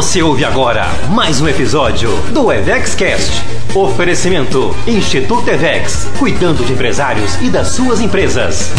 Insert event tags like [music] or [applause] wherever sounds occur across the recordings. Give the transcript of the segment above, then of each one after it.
Você ouve agora mais um episódio do EvexCast. Oferecimento Instituto Evex, cuidando de empresários e das suas empresas.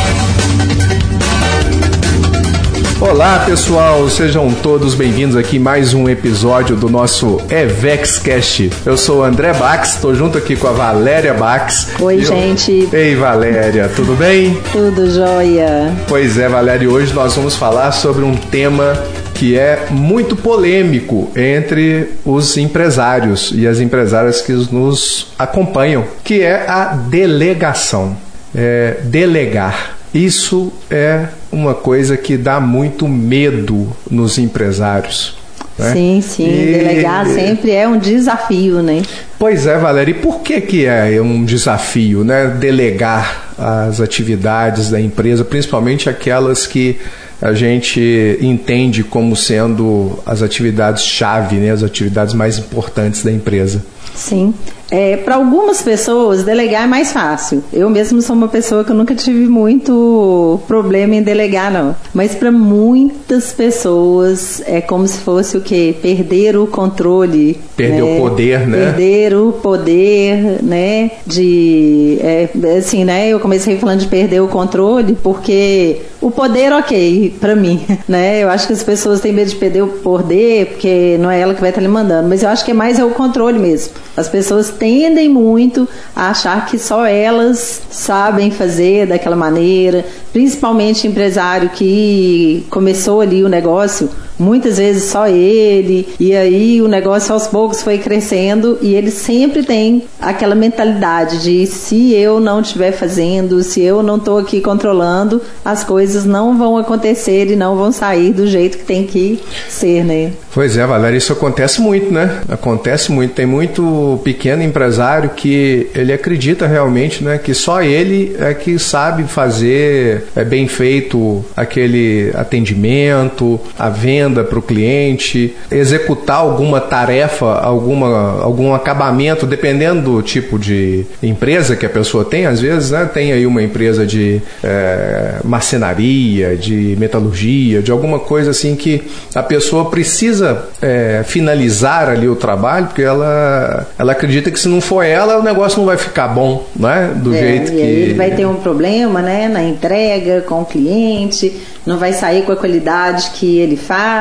Olá pessoal, sejam todos bem-vindos aqui a mais um episódio do nosso EvexCast. Eu sou o André Bax, estou junto aqui com a Valéria Bax. Oi, Eu... gente. Ei, Valéria, tudo bem? Tudo jóia. Pois é, Valéria, hoje nós vamos falar sobre um tema que é muito polêmico entre os empresários e as empresárias que nos acompanham, que é a delegação. É, delegar. Isso é uma coisa que dá muito medo nos empresários. Né? Sim, sim. E... Delegar sempre é um desafio, né? Pois é, Valéria. E por que, que é um desafio, né? Delegar as atividades da empresa, principalmente aquelas que a gente entende como sendo as atividades-chave, né, as atividades mais importantes da empresa. Sim. É, para algumas pessoas, delegar é mais fácil. Eu mesmo sou uma pessoa que eu nunca tive muito problema em delegar, não. Mas para muitas pessoas é como se fosse o quê? Perder o controle. Perder né? o poder, né? Perder o poder, né? De. É, assim, né? Eu comecei falando de perder o controle porque o poder, ok, para mim, [laughs] né? Eu acho que as pessoas têm medo de perder o poder porque não é ela que vai estar lhe mandando. Mas eu acho que é mais é o controle mesmo. As pessoas tendem muito a achar que só elas sabem fazer daquela maneira, principalmente empresário que começou ali o negócio, muitas vezes só ele, e aí o negócio aos poucos foi crescendo e ele sempre tem aquela mentalidade de se eu não estiver fazendo, se eu não estou aqui controlando, as coisas não vão acontecer e não vão sair do jeito que tem que ser, né? Pois é, Valéria, isso acontece muito, né? Acontece muito. Tem muito pequeno empresário que ele acredita realmente, né, que só ele é que sabe fazer é bem feito aquele atendimento, a venda para o cliente, executar alguma tarefa, alguma, algum acabamento, dependendo do tipo de empresa que a pessoa tem. Às vezes, né, tem aí uma empresa de é, marcenaria, de metalurgia, de alguma coisa assim que a pessoa precisa é, finalizar ali o trabalho, porque ela, ela acredita que se não for ela, o negócio não vai ficar bom, né? Do é, jeito e que. Aí ele vai ter um problema, né? Na entrega com o cliente, não vai sair com a qualidade que ele faz.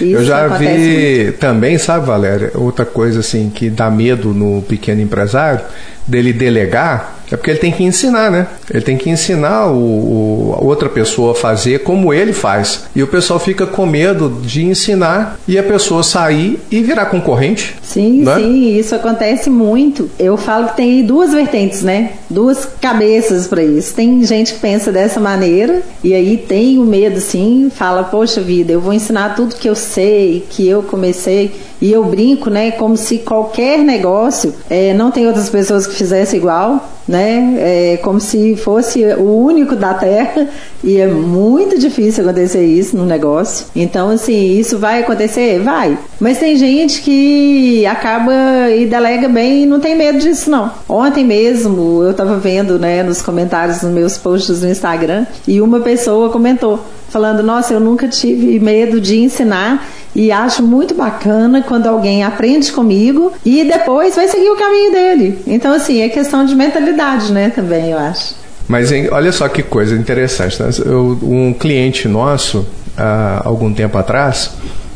Isso Eu já vi muito. também, sabe, Valéria, outra coisa assim que dá medo no pequeno empresário dele delegar é porque ele tem que ensinar, né? Ele tem que ensinar o, o, a outra pessoa a fazer como ele faz. E o pessoal fica com medo de ensinar e a pessoa sair e virar concorrente. Sim, né? sim, isso acontece muito. Eu falo que tem duas vertentes, né? Duas cabeças para isso. Tem gente que pensa dessa maneira e aí tem o medo, sim, fala, poxa vida, eu vou ensinar tudo que eu sei, que eu comecei. E eu brinco, né? Como se qualquer negócio é, não tem outras pessoas que fizessem igual né? É como se fosse o único da Terra e é muito difícil acontecer isso no negócio. Então, assim, isso vai acontecer? Vai. Mas tem gente que acaba e delega bem e não tem medo disso, não. Ontem mesmo eu estava vendo, né, nos comentários dos meus posts no Instagram e uma pessoa comentou falando: Nossa, eu nunca tive medo de ensinar e acho muito bacana quando alguém aprende comigo e depois vai seguir o caminho dele. Então, assim, é questão de mentalidade, né, também, eu acho. Mas hein, olha só que coisa interessante. Né? Eu, um cliente nosso, há algum tempo atrás,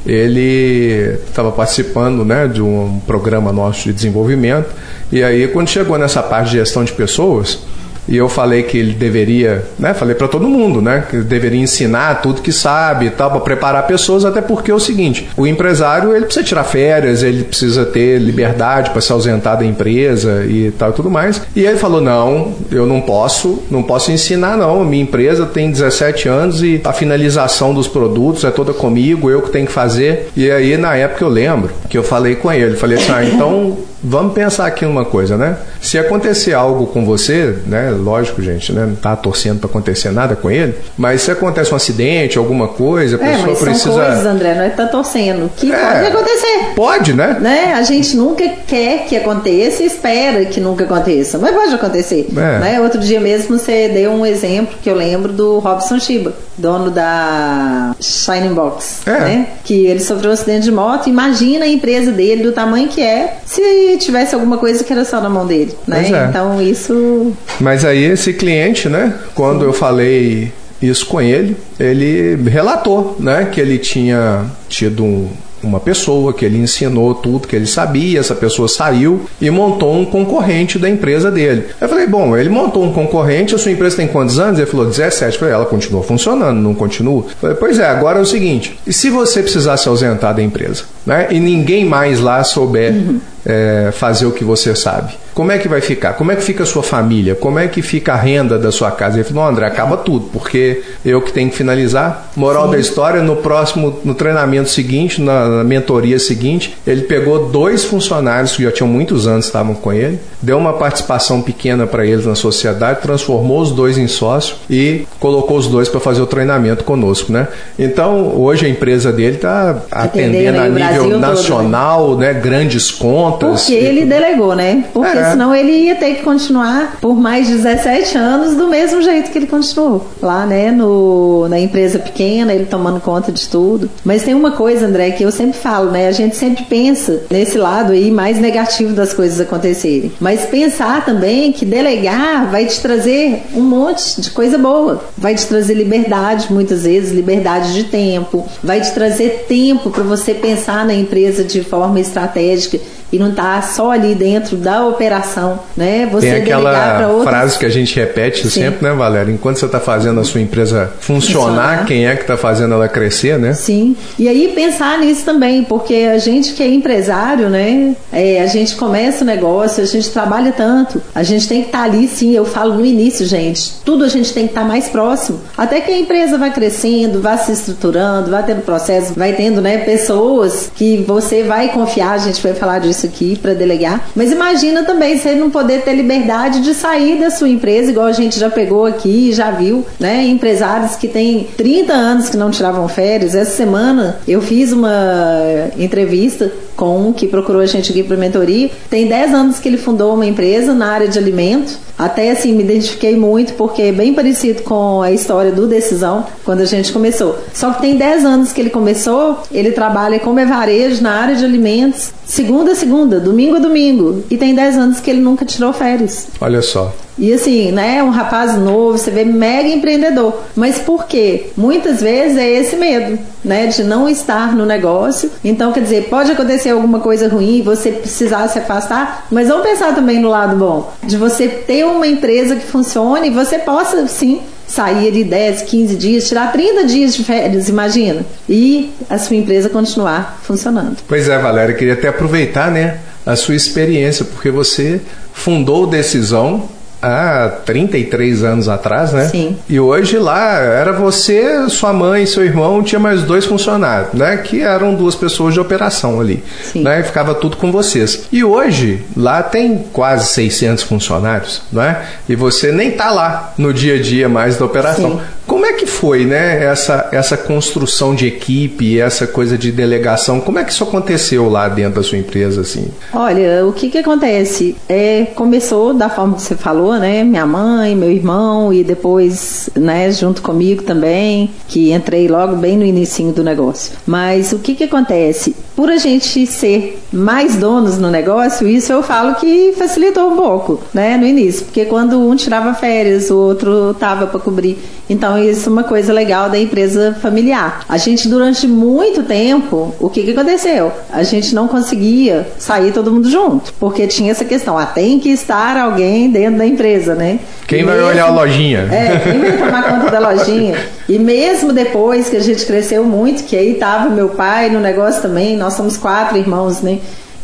ele estava participando né, de um programa nosso de desenvolvimento. E aí, quando chegou nessa parte de gestão de pessoas, e eu falei que ele deveria, né? Falei para todo mundo, né? Que ele deveria ensinar tudo que sabe e tal, para preparar pessoas, até porque é o seguinte: o empresário ele precisa tirar férias, ele precisa ter liberdade para se ausentar da empresa e tal e tudo mais. E ele falou: não, eu não posso, não posso ensinar, não. Minha empresa tem 17 anos e a finalização dos produtos é toda comigo, eu que tenho que fazer. E aí, na época, eu lembro que eu falei com ele, falei assim: ah, então vamos pensar aqui uma coisa, né? Se acontecer algo com você, né? Lógico, gente, né? Não tá torcendo para acontecer nada com ele, mas se acontece um acidente, alguma coisa, a é, pessoa mas precisa. São coisas, André, não é tá torcendo. Que é, pode acontecer. Pode, né? né? A gente nunca quer que aconteça e espera que nunca aconteça, mas pode acontecer. É. Né? Outro dia mesmo você deu um exemplo que eu lembro do Robson Shiba dono da Shining Box, é. né? Que ele sofreu um acidente de moto. Imagina a empresa dele, do tamanho que é, se tivesse alguma coisa que era só na mão dele, né? É. Então isso. Mas aí esse cliente, né? Quando Sim. eu falei isso com ele, ele relatou, né? Que ele tinha tido um uma pessoa que ele ensinou tudo que ele sabia, essa pessoa saiu e montou um concorrente da empresa dele. Eu falei, bom, ele montou um concorrente, a sua empresa tem quantos anos? Ele falou, 17. Eu falei, ela continua funcionando, não continua? Eu falei, pois é, agora é o seguinte, e se você precisar se ausentar da empresa, né? E ninguém mais lá souber uhum. é, fazer o que você sabe? Como é que vai ficar? Como é que fica a sua família? Como é que fica a renda da sua casa? Ele falou, não, André, acaba tudo, porque eu que tenho que finalizar. Moral Sim. da história, no próximo, no treinamento seguinte, na, na, mentoria seguinte, ele pegou dois funcionários que já tinham muitos anos, estavam com ele, deu uma participação pequena para eles na sociedade, transformou os dois em sócio e colocou os dois para fazer o treinamento conosco, né? Então, hoje a empresa dele está atendendo a nível nacional, todo, né? né? Grandes contas. Porque ele delegou, né? Porque é. Senão ele ia ter que continuar por mais de 17 anos do mesmo jeito que ele continuou. Lá, né, no, na empresa pequena, ele tomando conta de tudo. Mas tem uma coisa, André, que eu sempre falo, né? A gente sempre pensa nesse lado aí mais negativo das coisas acontecerem. Mas pensar também que delegar vai te trazer um monte de coisa boa. Vai te trazer liberdade, muitas vezes, liberdade de tempo. Vai te trazer tempo para você pensar na empresa de forma estratégica e não tá só ali dentro da operação, né? Você Tem aquela outras... frase que a gente repete Sim. sempre, né, Valéria? Enquanto você está fazendo a sua empresa funcionar, funcionar. quem é que está fazendo ela crescer, né? Sim. E aí pensar nisso também, porque a gente que é empresário, né? É, a gente começa o negócio, a gente trabalha tanto, a gente tem que estar tá ali, sim. Eu falo no início, gente, tudo a gente tem que estar tá mais próximo, até que a empresa vai crescendo, vai se estruturando, vai tendo processo, vai tendo, né, pessoas que você vai confiar. A gente vai falar disso isso aqui para delegar. Mas imagina também você não poder ter liberdade de sair da sua empresa, igual a gente já pegou aqui e já viu, né? Empresários que têm 30 anos que não tiravam férias. Essa semana eu fiz uma entrevista com que procurou a gente aqui para mentoria. Tem 10 anos que ele fundou uma empresa na área de alimento. Até assim me identifiquei muito porque é bem parecido com a história do Decisão quando a gente começou. Só que tem 10 anos que ele começou, ele trabalha como é varejo na área de alimentos, segunda a segunda, domingo a domingo. E tem 10 anos que ele nunca tirou férias. Olha só. E assim, né, um rapaz novo, você vê mega empreendedor. Mas por quê? Muitas vezes é esse medo, né, de não estar no negócio. Então, quer dizer, pode acontecer alguma coisa ruim, você precisar se afastar, mas vamos pensar também no lado bom, de você ter uma empresa que funcione e você possa, sim, sair de 10, 15 dias, tirar 30 dias de férias, imagina. E a sua empresa continuar funcionando. Pois é, Valéria, queria até aproveitar, né, a sua experiência, porque você fundou Decisão há 33 anos atrás, né? Sim. E hoje lá era você, sua mãe, seu irmão, tinha mais dois funcionários, né? Que eram duas pessoas de operação ali, Sim. né? Ficava tudo com vocês. E hoje lá tem quase 600 funcionários, né? E você nem tá lá no dia a dia mais da operação. Sim. É que foi, né, essa, essa construção de equipe, essa coisa de delegação? Como é que isso aconteceu lá dentro da sua empresa, assim? Olha, o que que acontece? É, começou da forma que você falou, né, minha mãe, meu irmão e depois, né, junto comigo também, que entrei logo bem no início do negócio. Mas o que que acontece? Por a gente ser mais donos no negócio, isso eu falo que facilitou um pouco, né, no início, porque quando um tirava férias, o outro tava para cobrir. Então isso uma coisa legal da empresa familiar. A gente, durante muito tempo, o que, que aconteceu? A gente não conseguia sair todo mundo junto, porque tinha essa questão, ah, tem que estar alguém dentro da empresa, né? Quem e vai mesmo, olhar a lojinha? É, quem vai tomar conta da lojinha? E mesmo depois que a gente cresceu muito, que aí tava meu pai no negócio também, nós somos quatro irmãos, né?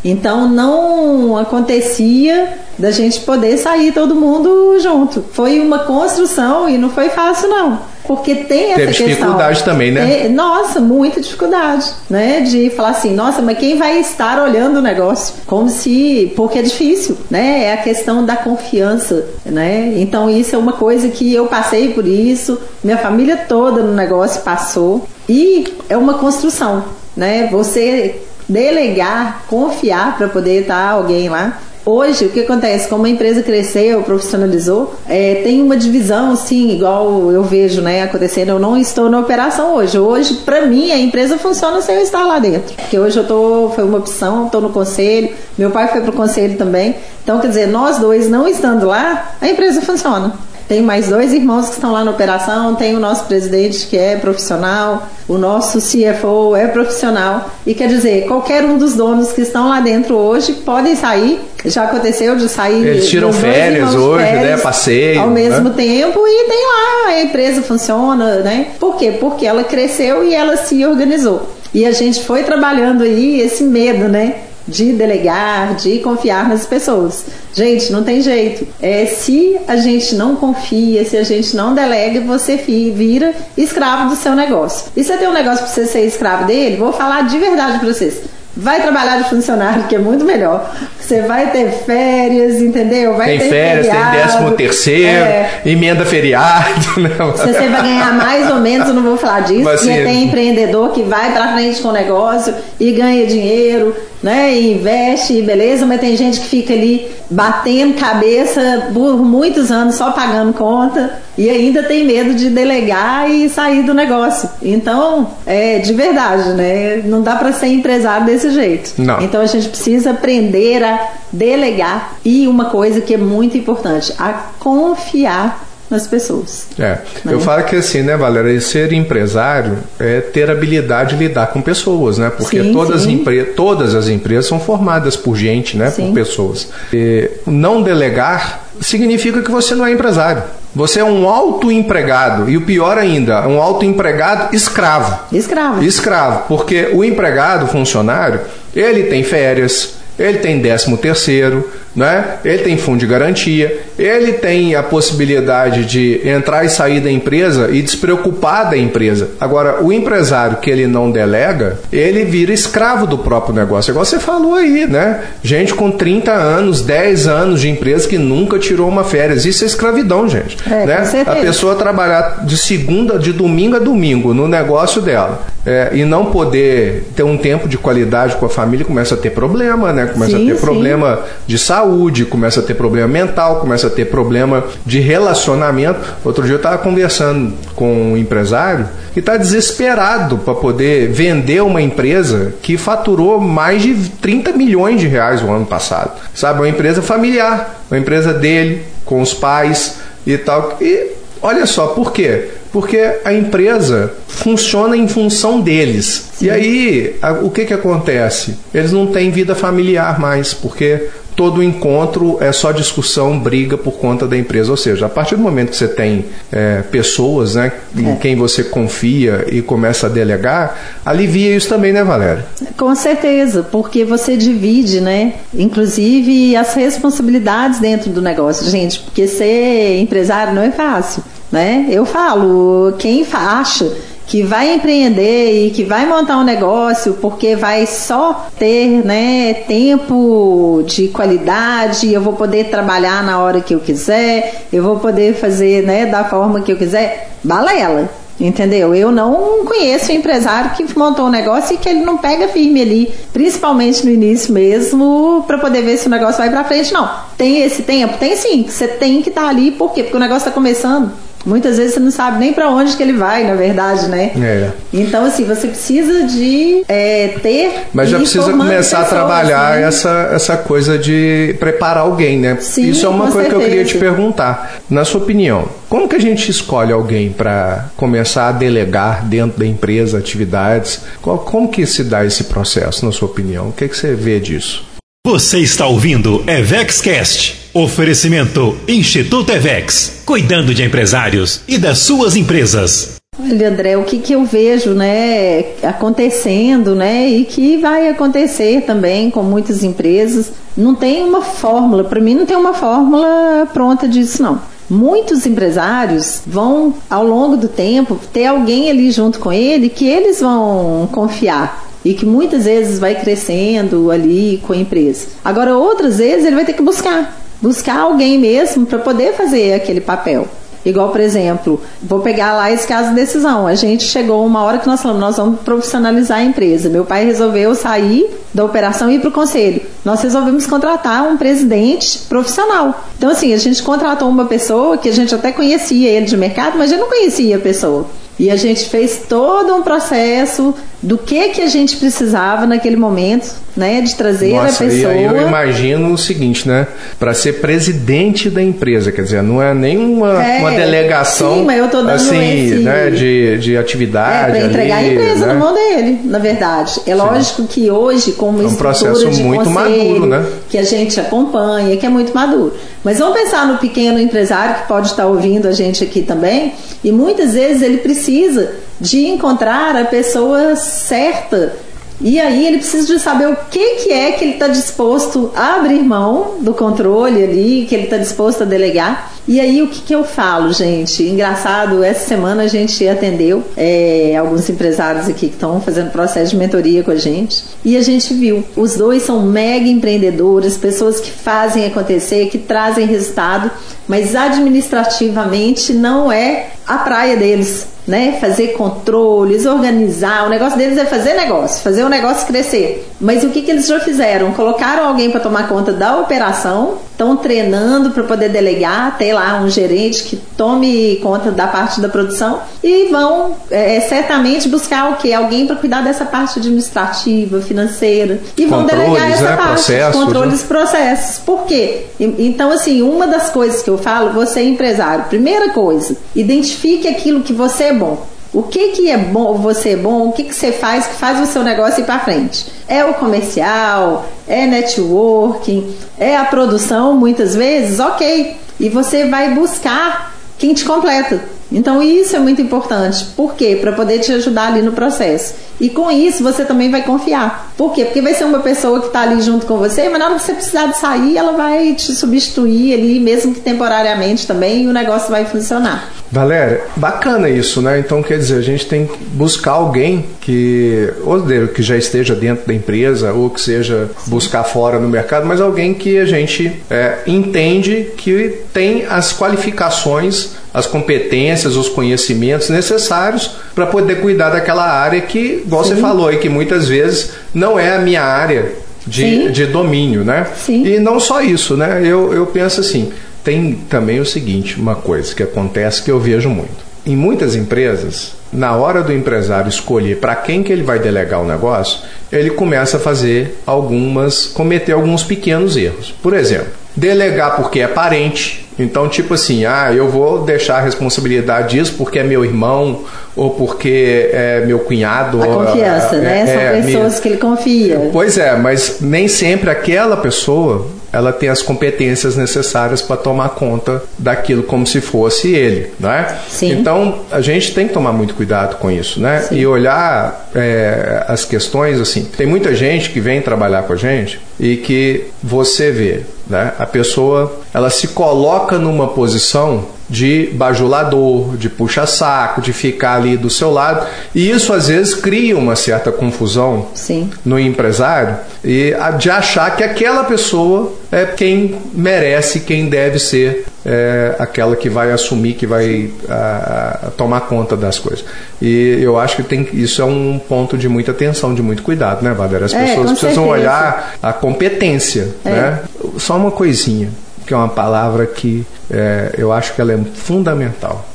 Então não acontecia da gente poder sair todo mundo junto. Foi uma construção e não foi fácil não. Porque tem essa Teve questão. dificuldade também, né? É, nossa, muita dificuldade, né? De falar assim, nossa, mas quem vai estar olhando o negócio? Como se. Porque é difícil, né? É a questão da confiança, né? Então, isso é uma coisa que eu passei por isso, minha família toda no negócio passou. E é uma construção, né? Você delegar, confiar para poder estar alguém lá Hoje, o que acontece? Como a empresa cresceu, profissionalizou, é, tem uma divisão, sim, igual eu vejo né, acontecendo. Eu não estou na operação hoje. Hoje, para mim, a empresa funciona sem eu estar lá dentro. Porque hoje eu tô, foi uma opção, estou no conselho, meu pai foi para o conselho também. Então, quer dizer, nós dois não estando lá, a empresa funciona. Tem mais dois irmãos que estão lá na operação, tem o nosso presidente que é profissional, o nosso CFO é profissional. E quer dizer, qualquer um dos donos que estão lá dentro hoje podem sair. Já aconteceu de sair. Eles tiram férias hoje, né, férias, né? Passeio. Ao mesmo né? tempo e tem lá, a empresa funciona, né? Por quê? Porque ela cresceu e ela se organizou. E a gente foi trabalhando aí esse medo, né? De delegar, de confiar nas pessoas. Gente, não tem jeito. É, se a gente não confia, se a gente não delega, você vira escravo do seu negócio. E você tem um negócio para você ser escravo dele, vou falar de verdade para vocês. Vai trabalhar de funcionário, que é muito melhor. Você vai ter férias, entendeu? Vai tem ter férias, feriado, tem décimo terceiro, é. emenda feriado. [laughs] Né? Se você vai ganhar mais ou menos, eu não vou falar disso. Mas, porque tem empreendedor que vai para frente com o negócio e ganha dinheiro, né? Investe, beleza, mas tem gente que fica ali batendo cabeça por muitos anos só pagando conta e ainda tem medo de delegar e sair do negócio. Então, é de verdade, né? Não dá para ser empresário desse jeito. Não. Então a gente precisa aprender a delegar e uma coisa que é muito importante, a confiar nas pessoas. É, né? eu falo que assim, né, Valéria, ser empresário é ter habilidade de lidar com pessoas, né? Porque sim, todas, sim. As todas as empresas são formadas por gente, né? Sim. Por pessoas. E não delegar significa que você não é empresário. Você é um autoempregado e o pior ainda, um autoempregado escravo. Escravo. Escravo, porque o empregado, funcionário, ele tem férias, ele tem décimo terceiro, né? ele tem fundo de garantia, ele tem a possibilidade de entrar e sair da empresa e despreocupar da empresa. Agora, o empresário que ele não delega, ele vira escravo do próprio negócio. Igual você falou aí, né? Gente com 30 anos, 10 anos de empresa que nunca tirou uma férias. Isso é escravidão, gente. É, né? A pessoa trabalhar de segunda, de domingo a domingo no negócio dela é, e não poder ter um tempo de qualidade com a família, começa a ter problema, né? Começa sim, a ter sim. problema de saúde, começa a ter problema mental, começa a ter problema de relacionamento. Outro dia eu estava conversando com um empresário que está desesperado para poder vender uma empresa que faturou mais de 30 milhões de reais o ano passado. Sabe, uma empresa familiar, uma empresa dele, com os pais e tal. E olha só, por quê? Porque a empresa funciona em função deles. Sim. E aí, o que, que acontece? Eles não têm vida familiar mais, porque todo encontro é só discussão, briga por conta da empresa. Ou seja, a partir do momento que você tem é, pessoas né, em é. quem você confia e começa a delegar, alivia isso também, né, Valéria? Com certeza, porque você divide, né? Inclusive as responsabilidades dentro do negócio. Gente, porque ser empresário não é fácil. Né? Eu falo, quem acha que vai empreender e que vai montar um negócio porque vai só ter né, tempo de qualidade, eu vou poder trabalhar na hora que eu quiser, eu vou poder fazer né, da forma que eu quiser, balela. Entendeu? Eu não conheço um empresário que montou um negócio e que ele não pega firme ali, principalmente no início mesmo, para poder ver se o negócio vai para frente. Não. Tem esse tempo? Tem sim. Você tem que estar tá ali, por quê? Porque o negócio está começando. Muitas vezes você não sabe nem para onde que ele vai, na verdade, né? É. Então, assim, você precisa de é, ter. Mas já precisa começar pessoas, a trabalhar né? essa, essa coisa de preparar alguém, né? Sim, Isso é uma coisa certeza. que eu queria te perguntar. Na sua opinião, como que a gente escolhe alguém para começar a delegar dentro da empresa atividades? Como que se dá esse processo, na sua opinião? O que, que você vê disso? Você está ouvindo EVEXCast. Oferecimento Instituto EVEX. Cuidando de empresários e das suas empresas. Olha, André, o que, que eu vejo né, acontecendo né, e que vai acontecer também com muitas empresas, não tem uma fórmula, para mim não tem uma fórmula pronta disso, não. Muitos empresários vão, ao longo do tempo, ter alguém ali junto com ele que eles vão confiar e que muitas vezes vai crescendo ali com a empresa. Agora, outras vezes ele vai ter que buscar, buscar alguém mesmo para poder fazer aquele papel. Igual, por exemplo, vou pegar lá esse caso de decisão. A gente chegou uma hora que nós falamos, nós vamos profissionalizar a empresa. Meu pai resolveu sair da operação e ir para o conselho. nós resolvemos contratar um presidente profissional. Então, assim, a gente contratou uma pessoa que a gente até conhecia ele de mercado, mas eu não conhecia a pessoa. E a gente fez todo um processo do que que a gente precisava naquele momento, né, de trazer Nossa, a pessoa. E aí eu imagino o seguinte, né, para ser presidente da empresa, quer dizer, não é nenhuma É, uma delegação sim, mas eu tô dando assim, esse- né, de, de É, atividade para entregar ali, a empresa né? na mão dele, na verdade. É lógico que hoje, como É um processo de muito conselho, maduro, né? que a gente acompanha, que é muito maduro. Mas vamos pensar no pequeno empresário que pode estar ouvindo a gente aqui também, e muitas vezes ele precisa de encontrar a pessoa certa. E aí ele precisa de saber o que, que é que ele está disposto a abrir mão do controle ali, que ele está disposto a delegar. E aí o que, que eu falo, gente? Engraçado, essa semana a gente atendeu é, alguns empresários aqui que estão fazendo processo de mentoria com a gente. E a gente viu, os dois são mega empreendedores, pessoas que fazem acontecer, que trazem resultado, mas administrativamente não é a praia deles né? Fazer controles, organizar. O negócio deles é fazer negócio, fazer o negócio crescer. Mas o que, que eles já fizeram? Colocaram alguém para tomar conta da operação, estão treinando para poder delegar, ter lá um gerente que tome conta da parte da produção e vão é, certamente buscar o que? Alguém para cuidar dessa parte administrativa, financeira. E vão Controles, delegar essa né? parte, Processos, controles processos. Por quê? Então, assim, uma das coisas que eu falo, você é empresário, primeira coisa, identifique aquilo que você é bom. O que, que é bom, você é bom, o que, que você faz que faz o seu negócio ir para frente? É o comercial, é networking, é a produção, muitas vezes, ok. E você vai buscar quem te completa. Então isso é muito importante. Por quê? Para poder te ajudar ali no processo. E com isso você também vai confiar. Por quê? Porque vai ser uma pessoa que está ali junto com você, mas na hora que você precisar de sair, ela vai te substituir ali, mesmo que temporariamente também, e o negócio vai funcionar. Valéria, bacana isso, né? Então, quer dizer, a gente tem que buscar alguém que, ou que já esteja dentro da empresa, ou que seja buscar fora no mercado, mas alguém que a gente é, entende que tem as qualificações, as competências, os conhecimentos necessários para poder cuidar daquela área que, igual você Sim. falou aí, que muitas vezes não é a minha área de, Sim. de domínio, né? Sim. E não só isso, né? Eu, eu penso assim, tem também o seguinte, uma coisa que acontece que eu vejo muito. Em muitas empresas, na hora do empresário escolher para quem que ele vai delegar o negócio, ele começa a fazer algumas, cometer alguns pequenos erros. Por exemplo, delegar porque é parente. Então, tipo assim, ah, eu vou deixar a responsabilidade disso porque é meu irmão ou porque é meu cunhado. A ou, confiança, é, né? é, São minha- pessoas que ele confia. Pois é, mas nem sempre aquela pessoa ela tem as competências necessárias para tomar conta daquilo como se fosse ele, não é? Sim. Então a gente tem que tomar muito cuidado com isso, né? Sim. E olhar é, as questões assim. Tem muita gente que vem trabalhar com a gente e que você vê, né? A pessoa ela se coloca numa posição de bajulador, de puxa-saco, de ficar ali do seu lado, e isso às vezes cria uma certa confusão Sim. no empresário e de achar que aquela pessoa é quem merece, quem deve ser é, aquela que vai assumir, que vai a- a tomar conta das coisas. E eu acho que tem, isso é um ponto de muita atenção, de muito cuidado, né, Valéria? As É, pessoas com precisam certeza. olhar a competência, É. né? Só uma coisinha, que é uma palavra que é, eu acho que ela é fundamental.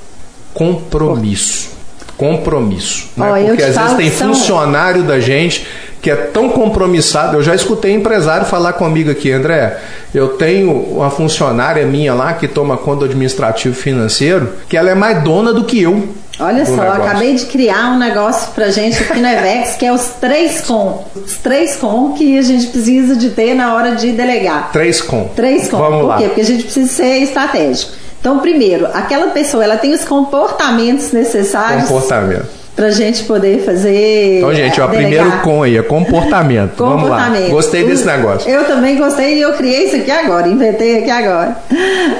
Compromisso. Compromisso. né? Eu Porque às vezes tem são- funcionário da gente que é tão compromissado. Eu já escutei empresário falar comigo aqui, André. Eu tenho uma funcionária minha lá que toma conta do administrativo financeiro, que ela é mais dona do que eu. Olha só, negócio. acabei de criar um negócio pra gente aqui no Evex, que é os três com. Os três com que a gente precisa de ter na hora de delegar. Três com. Três com. Vamos Por lá. quê? Porque a gente precisa ser estratégico. Então, primeiro, aquela pessoa, ela tem os comportamentos necessários Comportamento. pra gente poder fazer. Então, gente, ó, eh, delegar. primeiro com aí, é comportamento. Vamos lá. Comportamento. Gostei desse O- negócio. Eu também gostei e eu criei isso aqui agora, inventei aqui agora.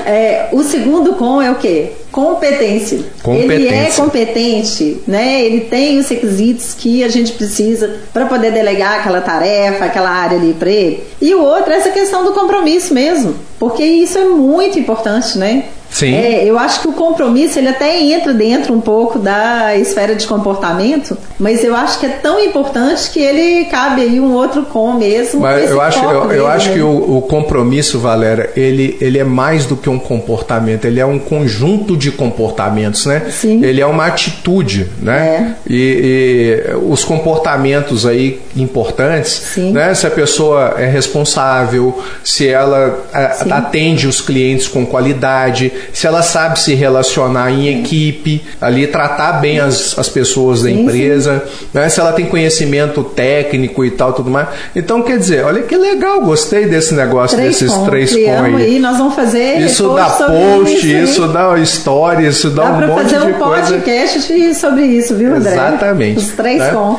É, o segundo com é o quê? Competência. Ele é competente, né? Ele tem os requisitos que a gente precisa para poder delegar aquela tarefa, aquela área ali para ele. E o outro é essa questão do compromisso mesmo, porque isso é muito importante, né? Sim. É, eu acho que o compromisso ele até entra dentro um pouco da esfera de comportamento, mas eu acho que é tão importante que ele cabe aí um outro com mesmo. Mas eu acho, eu, eu acho né? que o, o compromisso, Valéria, ele, ele é mais do que um comportamento, ele é um conjunto de comportamentos, né? Sim. Ele é uma atitude, né? E, e os comportamentos aí importantes, Sim. né? Se a pessoa é responsável, se ela a- atende os clientes com qualidade, se ela sabe se relacionar em equipe, ali tratar bem as, as pessoas da empresa, né? se ela tem conhecimento técnico e tal, tudo mais. Então, quer dizer, olha que legal, gostei desse negócio, Três desses com, três aí. aí, nós vamos fazer Isso dá post, aí. isso dá história, isso dá, Dá um pra monte fazer de um coisa. podcast de- sobre isso, viu, André? Exatamente. Os três né? com.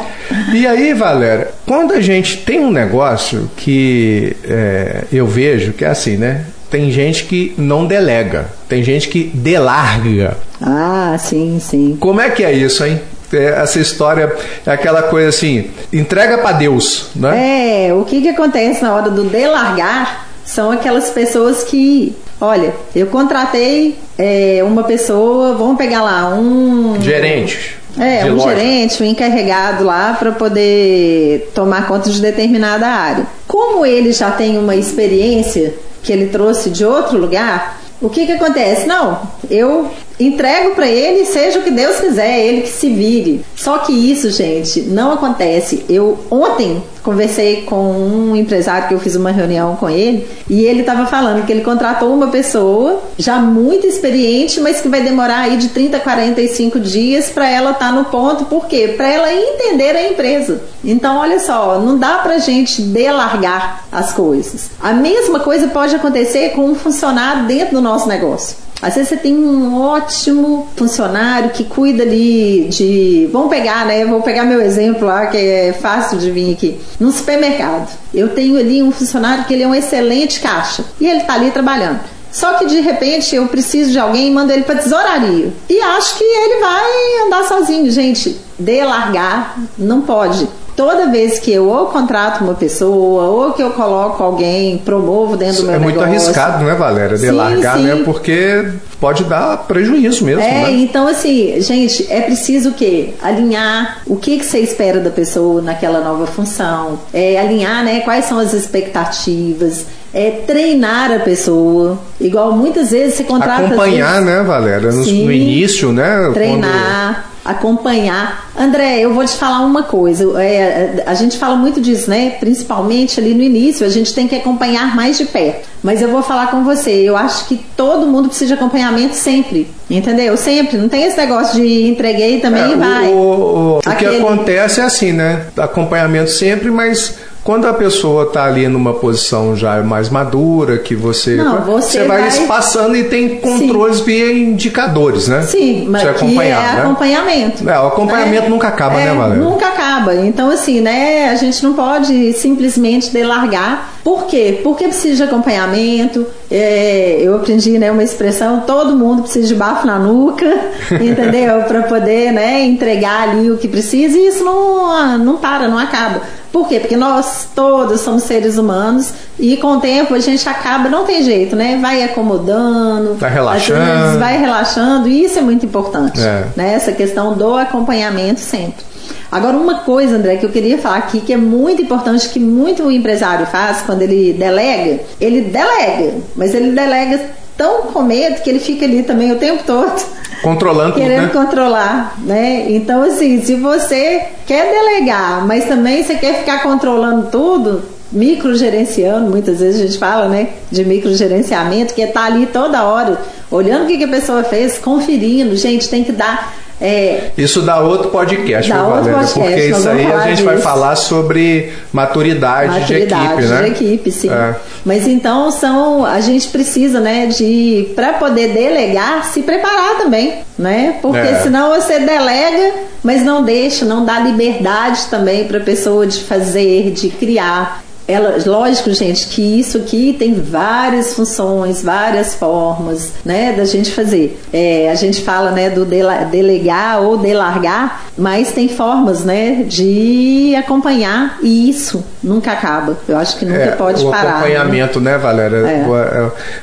E aí, Valéria, quando a gente tem um negócio que é, eu vejo que é assim, né? Tem gente que não delega, tem gente que delarga. Ah, sim, sim. Como é que é isso, hein? É, Essa história é aquela coisa assim, entrega pra Deus, né? É, o que, que acontece na hora do delargar são aquelas pessoas que, olha, eu contratei é, uma pessoa, vamos pegar lá, um. Gerente. É, um loja. gerente, um encarregado lá para poder tomar conta de determinada área. Como ele já tem uma experiência que ele trouxe de outro lugar, o que que acontece? Não, eu entrego para ele, seja o que Deus quiser, ele que se vire. Só que isso, gente, não acontece. Eu ontem conversei com um empresário que eu fiz uma reunião com ele e ele estava falando que ele contratou uma pessoa já muito experiente, mas que vai demorar aí de 30 a 45 dias para ela estar no ponto. Por quê? Para ela entender a empresa. Então, olha só, não dá pra gente delargar as coisas. A mesma coisa pode acontecer com um funcionário dentro do nosso negócio. Às vezes você tem um ótimo funcionário que cuida ali de. Vamos pegar, né? Vou pegar meu exemplo lá, que é fácil de vir aqui. No supermercado. Eu tenho ali um funcionário que ele é um excelente caixa. E ele tá ali trabalhando. Só que de repente eu preciso de alguém e mando ele para tesouraria. E acho que ele vai andar sozinho. Gente, delargar não pode. Toda vez que eu ou contrato uma pessoa, ou que eu coloco alguém, promovo dentro do meu É muito negócio. arriscado, né, Valéria? Sim, Delargar, sim. né? Porque pode dar prejuízo mesmo, É, né? então assim, gente, é preciso o quê? Alinhar o que, que você espera da pessoa naquela nova função, é, alinhar né, quais são as expectativas, é, treinar a pessoa. Igual muitas vezes você contrata. Acompanhar, vezes, né, Valéria? No, Sim. no início, né? treinar, acompanhar. André, eu vou te falar uma coisa. É, a gente fala muito disso, né? Principalmente ali no início, a gente tem que acompanhar mais de perto. Mas eu vou falar com você. Eu acho que todo mundo precisa de acompanhamento sempre. Entendeu? Sempre. Não tem esse negócio de entreguei também É, e vai. O, o- o que Aquele- acontece é assim, né? Acompanhamento sempre, mas quando a pessoa está ali numa posição já mais madura, que você, Não, você vai, vai- espaçando e tem controles via indicadores, né? Sim, mas Você que é né? acompanhamento. É, o acompanhamento nunca acaba, É, né, Valéria? Nunca acaba. Então, assim, né, a gente não pode simplesmente delargar. Por quê? Porque precisa de acompanhamento. É, eu aprendi né, uma expressão, todo mundo precisa de bafo na nuca, [laughs] entendeu? Para poder né, entregar ali o que precisa e isso não, não para, não acaba. Por quê? Porque nós todos somos seres humanos e com o tempo a gente acaba, não tem jeito, né? Vai acomodando, Vai relaxando. vezes vai relaxando e isso é muito importante, É. né? Essa questão do acompanhamento sempre. Agora, uma coisa, André, que eu queria falar aqui, que é muito importante, que muito empresário faz quando ele delega, ele delega, mas ele delega tão com medo que ele fica ali também o tempo todo Controlando tudo, [laughs] querendo né? controlar, né? Então, assim, se você quer delegar, mas também você quer ficar controlando tudo, microgerenciando, muitas vezes a gente fala, né, de microgerenciamento, que é estar ali toda hora, olhando o que, que a pessoa fez, conferindo, gente, tem que dar. É, Isso dá outro podcast, Dá outro podcast, Porque isso aí a gente vai falar sobre maturidade, maturidade de equipe, né? de equipe, sim. É. Mas então são a gente precisa, né, de para poder delegar, se preparar também, né? Porque É. senão você delega, mas não deixa, não dá liberdade também para a pessoa de fazer, de criar. Ela, lógico, gente, que isso aqui tem várias funções, várias formas, né, da gente fazer. É, a gente fala, né, do delegar ou delargar, mas tem formas, né, de acompanhar e isso nunca acaba. Eu acho que nunca é, pode o parar. Né? Acompanhamento, né, né Valéria? É.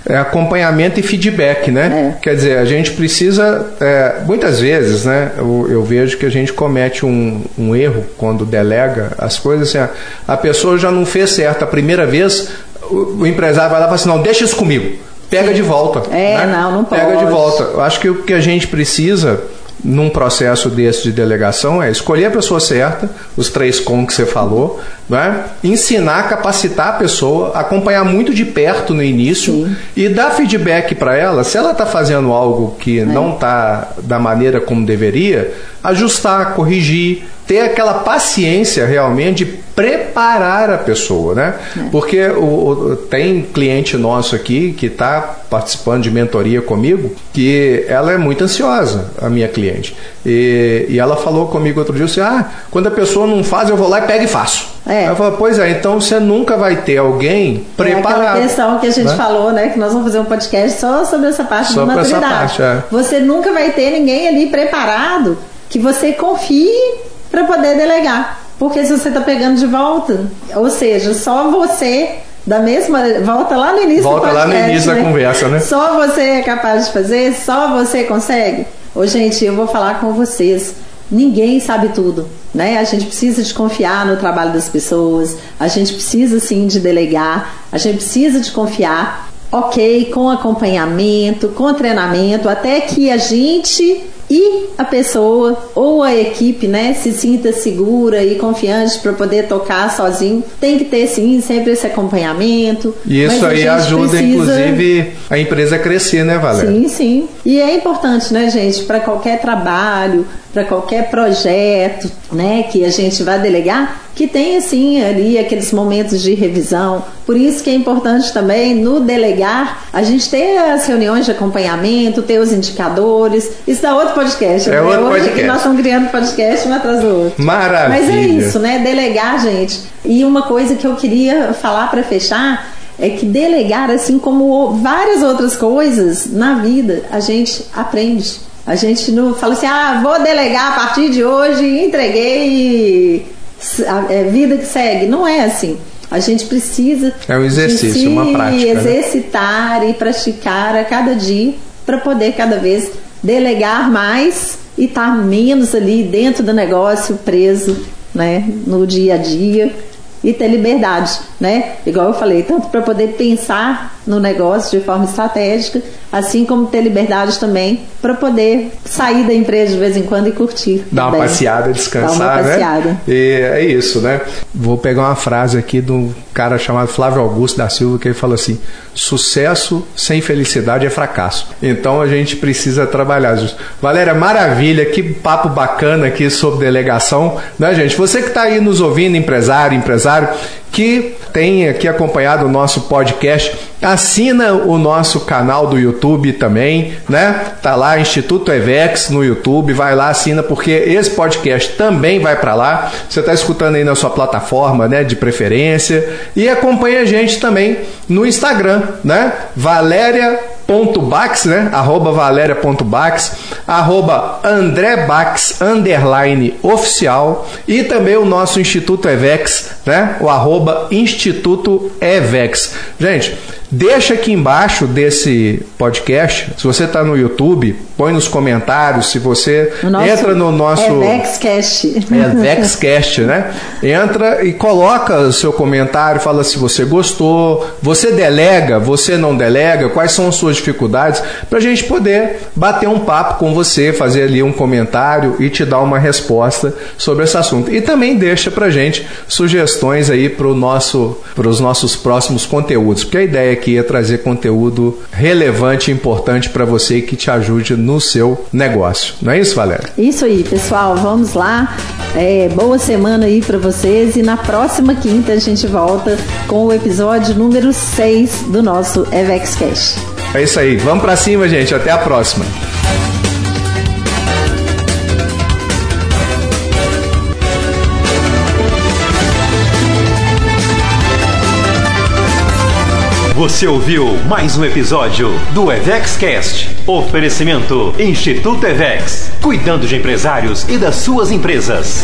é. é. acompanhamento e feedback, né? É. Quer dizer, a gente precisa, é, muitas vezes, né, eu, eu, vejo que a gente comete um, um erro quando delega as coisas, assim, a, a pessoa já não fez certo a primeira vez, o, o empresário vai lá e fala assim, não, deixa isso comigo pega Sim. de volta. É, né? não, não pode. Pega de volta. Eu acho que o que a gente precisa num processo desse de delegação é escolher a pessoa certa, os três com que você falou, né? ensinar, capacitar a pessoa, acompanhar muito de perto no início Sim. e dar feedback para ela. Se ela está fazendo algo que é. não está da maneira como deveria, ajustar, corrigir, ter aquela paciência realmente de preparar a pessoa, né? É. Porque o, o, tem cliente nosso aqui que está participando de mentoria comigo, que ela é muito ansiosa, a minha cliente. E, e ela falou comigo outro dia assim: ah, quando a pessoa não faz, eu vou lá e pego e faço. É. Ela falou, pois é, então você nunca vai ter alguém preparado. É aquela questão que a gente né? falou, né? Que nós vamos fazer um podcast só sobre essa parte só de maturidade. Parte, é. Você nunca vai ter ninguém ali preparado que você confie para poder delegar. Porque se você está pegando de volta, ou seja, só você da mesma volta lá no início volta podcast, lá no início né? da conversa, né? Só você é capaz de fazer, só você consegue. Ô, gente, eu vou falar com vocês. Ninguém sabe tudo, né? A gente precisa de confiar no trabalho das pessoas. A gente precisa sim de delegar. A gente precisa de confiar. Ok, com acompanhamento, com treinamento, até que a gente e a pessoa ou a equipe, né, se sinta segura e confiante para poder tocar sozinho. Tem que ter sim sempre esse acompanhamento. E isso aí ajuda precisa... inclusive a empresa a crescer, né, Valéria? Sim, sim. E é importante, né, gente, para qualquer trabalho, para qualquer projeto, né, que a gente vai delegar, que tem assim ali aqueles momentos de revisão. Por isso que é importante também no delegar a gente ter as reuniões de acompanhamento, ter os indicadores. Isso dá outro podcast. É né? outro Hoje podcast. nós estamos criando podcast um atrás do outro. Maravilha. Mas é isso, né? Delegar, gente. E uma coisa que eu queria falar para fechar é que delegar, assim como várias outras coisas na vida, a gente aprende. A gente não fala assim, ah, vou delegar a partir de hoje, entreguei, é vida que segue. Não é assim. A gente precisa é um exercício, se uma prática, né? exercitar né? e praticar a cada dia para poder cada vez delegar mais e estar tá menos ali dentro do negócio preso, né, no dia a dia e ter liberdade, né? Igual eu falei, tanto para poder pensar no negócio de forma estratégica, assim como ter liberdade também para poder sair da empresa de vez em quando e curtir. Dar uma passeada, descansar, Dar uma passeada. né? E é isso, né? Vou pegar uma frase aqui do cara chamado Flávio Augusto da Silva, que ele falou assim: sucesso sem felicidade é fracasso. Então a gente precisa trabalhar isso. Valéria, maravilha, que papo bacana aqui sobre delegação, né, gente? Você que está aí nos ouvindo, empresário, empresário, que tem aqui acompanhado o nosso podcast, assina o nosso canal do YouTube também, né? Tá lá Instituto Evex no YouTube, vai lá, assina porque esse podcast também vai para lá. Você está escutando aí na sua plataforma, né, de preferência e acompanha a gente também no Instagram, né? Valéria Bax, né? Arroba valéria.bax, arroba andrebax, underline oficial e também o nosso Instituto Evex, né? O arroba Instituto Evex. Gente, Deixa aqui embaixo desse podcast, se você está no YouTube, põe nos comentários, se você nosso, entra no nosso... É Vexcast. É Vexcast, né? Entra e coloca o seu comentário, fala se você gostou, você delega, você não delega, quais são as suas dificuldades, para a gente poder bater um papo com você, fazer ali um comentário e te dar uma resposta sobre esse assunto. E também deixa para gente sugestões aí para nosso, os nossos próximos conteúdos, porque a ideia aqui é trazer conteúdo relevante e importante para você que te ajude no seu negócio. Não é isso, Valéria? Isso aí, pessoal. Vamos lá. É, boa semana aí para vocês e na próxima quinta a gente volta com o episódio número 6 do nosso Evex Cash. É isso aí. Vamos para cima, gente. Até a próxima. Você ouviu mais um episódio do EvexCast. Oferecimento Instituto Evex. Cuidando de empresários e das suas empresas.